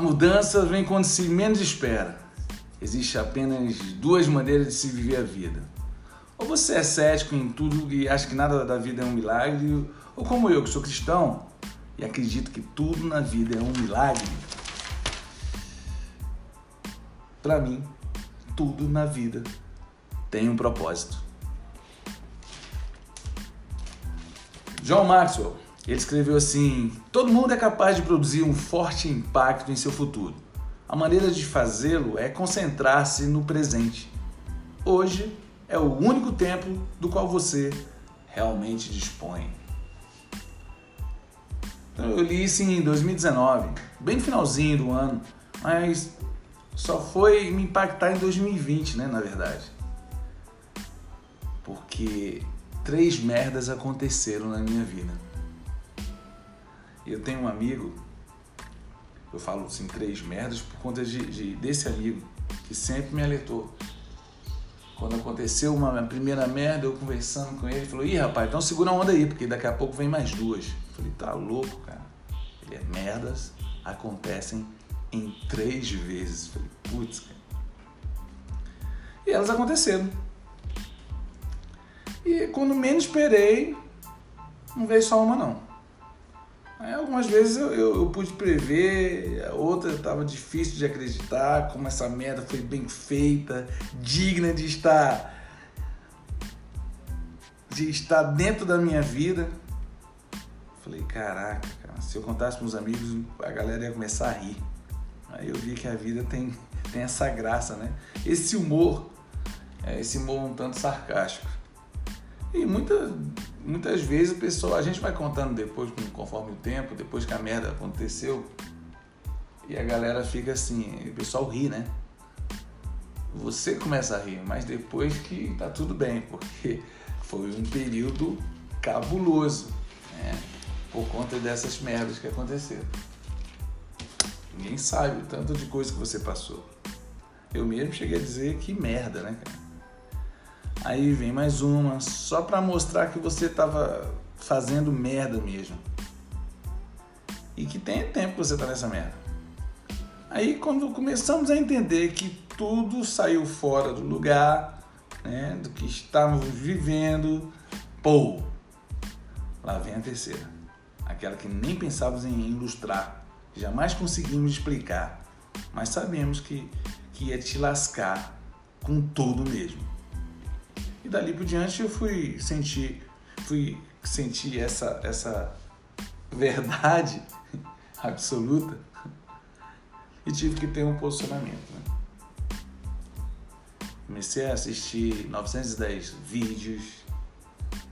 Mudança vem quando se menos espera. Existe apenas duas maneiras de se viver a vida. Ou você é cético em tudo e acha que nada da vida é um milagre, ou como eu, que sou cristão e acredito que tudo na vida é um milagre. Para mim, tudo na vida tem um propósito. John Maxwell, ele escreveu assim: Todo mundo é capaz de produzir um forte impacto em seu futuro. A maneira de fazê-lo é concentrar-se no presente. Hoje é o único tempo do qual você realmente dispõe. Então, eu li isso em 2019, bem no finalzinho do ano, mas só foi me impactar em 2020, né, na verdade. Porque três merdas aconteceram na minha vida. Eu tenho um amigo, eu falo assim, três merdas por conta de, de desse amigo que sempre me alertou. Quando aconteceu uma primeira merda, eu conversando com ele, ele falou: Ih, rapaz, então segura a onda aí, porque daqui a pouco vem mais duas. Eu falei: Tá louco, cara. Ele é merdas acontecem em três vezes. Eu falei: Putz, cara. E elas aconteceram. E quando menos esperei, não veio só uma, não. Aí, algumas vezes eu, eu, eu pude prever, outra estava difícil de acreditar, como essa merda foi bem feita, digna de estar de estar dentro da minha vida. Falei, caraca, cara, se eu contasse para os amigos, a galera ia começar a rir. Aí eu vi que a vida tem, tem essa graça, né? Esse humor, é, esse humor um tanto sarcástico. E muita, muitas vezes o pessoal, a gente vai contando depois, conforme o tempo, depois que a merda aconteceu, e a galera fica assim, o pessoal ri, né? Você começa a rir, mas depois que tá tudo bem, porque foi um período cabuloso, né? Por conta dessas merdas que aconteceram. Ninguém sabe o tanto de coisa que você passou. Eu mesmo cheguei a dizer que merda, né, cara? Aí vem mais uma, só para mostrar que você tava fazendo merda mesmo. E que tem tempo que você tá nessa merda. Aí quando começamos a entender que tudo saiu fora do lugar, né, do que estávamos vivendo, pô, lá vem a terceira. Aquela que nem pensávamos em ilustrar, jamais conseguimos explicar, mas sabemos que, que ia te lascar com tudo mesmo. E dali por diante eu fui sentir, fui sentir essa, essa verdade absoluta e tive que ter um posicionamento. Né? Comecei a assistir 910 vídeos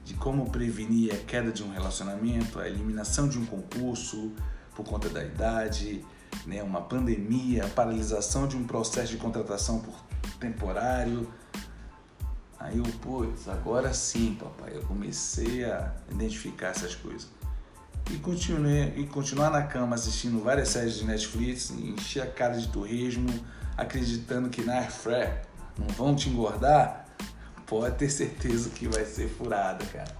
de como prevenir a queda de um relacionamento, a eliminação de um concurso por conta da idade, né, uma pandemia, a paralisação de um processo de contratação por temporário, Aí eu, putz, agora sim, papai, eu comecei a identificar essas coisas. E continuei e continuar na cama assistindo várias séries de Netflix, encher a cara de turismo, acreditando que na airfryer não vão te engordar, pode ter certeza que vai ser furada, cara.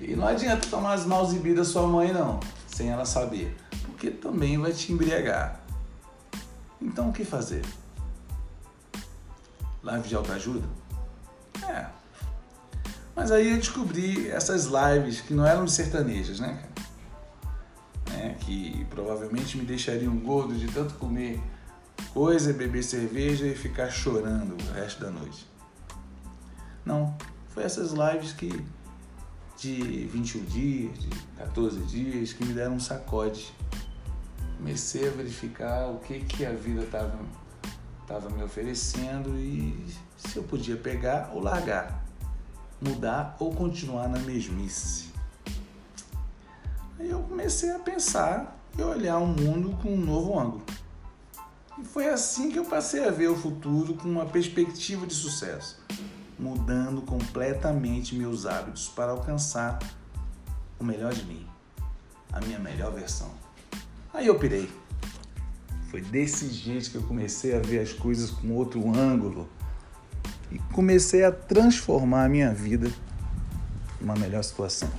E não adianta tomar as malzibidas da sua mãe não, sem ela saber, porque também vai te embriagar. Então o que fazer? Live de autoajuda? É. Mas aí eu descobri essas lives que não eram sertanejas, né, É, que provavelmente me deixariam gordo de tanto comer coisa, beber cerveja e ficar chorando o resto da noite. Não, foi essas lives que de 21 dias, de 14 dias, que me deram um sacode. Comecei a verificar o que, que a vida estava tava me oferecendo e se eu podia pegar ou largar, mudar ou continuar na mesmice. Aí eu comecei a pensar e olhar o mundo com um novo ângulo. E foi assim que eu passei a ver o futuro com uma perspectiva de sucesso, mudando completamente meus hábitos para alcançar o melhor de mim, a minha melhor versão. Aí eu pirei. Foi desse jeito que eu comecei a ver as coisas com outro ângulo e comecei a transformar a minha vida numa melhor situação.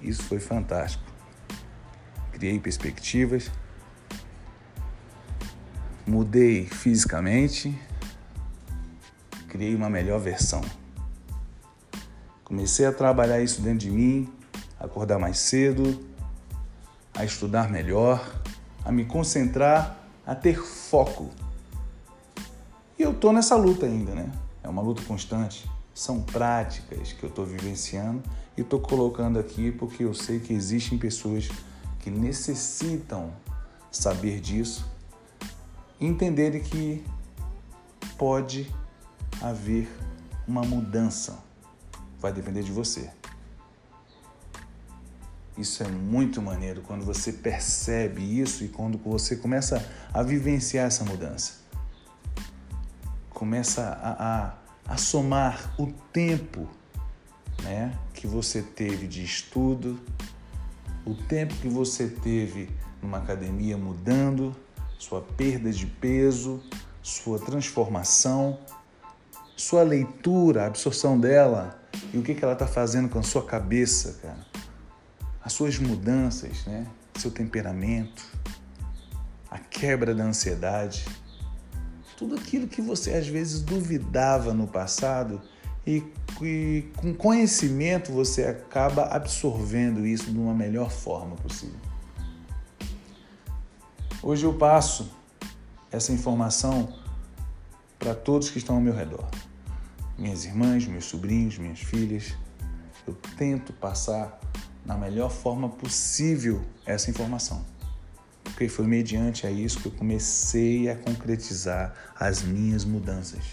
Isso foi fantástico. criei perspectivas, mudei fisicamente, criei uma melhor versão. Comecei a trabalhar isso dentro de mim, acordar mais cedo, a estudar melhor, a me concentrar, a ter foco. E eu tô nessa luta ainda, né? É uma luta constante. São práticas que eu estou vivenciando e estou colocando aqui porque eu sei que existem pessoas que necessitam saber disso, entenderem que pode haver uma mudança. Vai depender de você. Isso é muito maneiro quando você percebe isso e quando você começa a vivenciar essa mudança. Começa a, a, a somar o tempo né, que você teve de estudo, o tempo que você teve numa academia mudando, sua perda de peso, sua transformação, sua leitura, a absorção dela e o que, que ela está fazendo com a sua cabeça, cara. As suas mudanças, né? Seu temperamento, a quebra da ansiedade, tudo aquilo que você às vezes duvidava no passado e, e com conhecimento você acaba absorvendo isso de uma melhor forma possível. Hoje eu passo essa informação para todos que estão ao meu redor. Minhas irmãs, meus sobrinhos, minhas filhas. Eu tento passar na melhor forma possível essa informação. Porque foi mediante a isso que eu comecei a concretizar as minhas mudanças.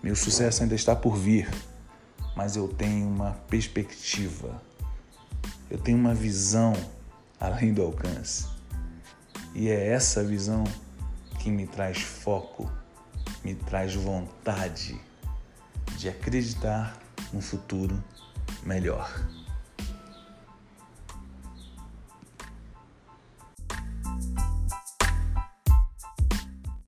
Meu sucesso ainda está por vir, mas eu tenho uma perspectiva, eu tenho uma visão além do alcance. E é essa visão que me traz foco, me traz vontade de acreditar num futuro melhor.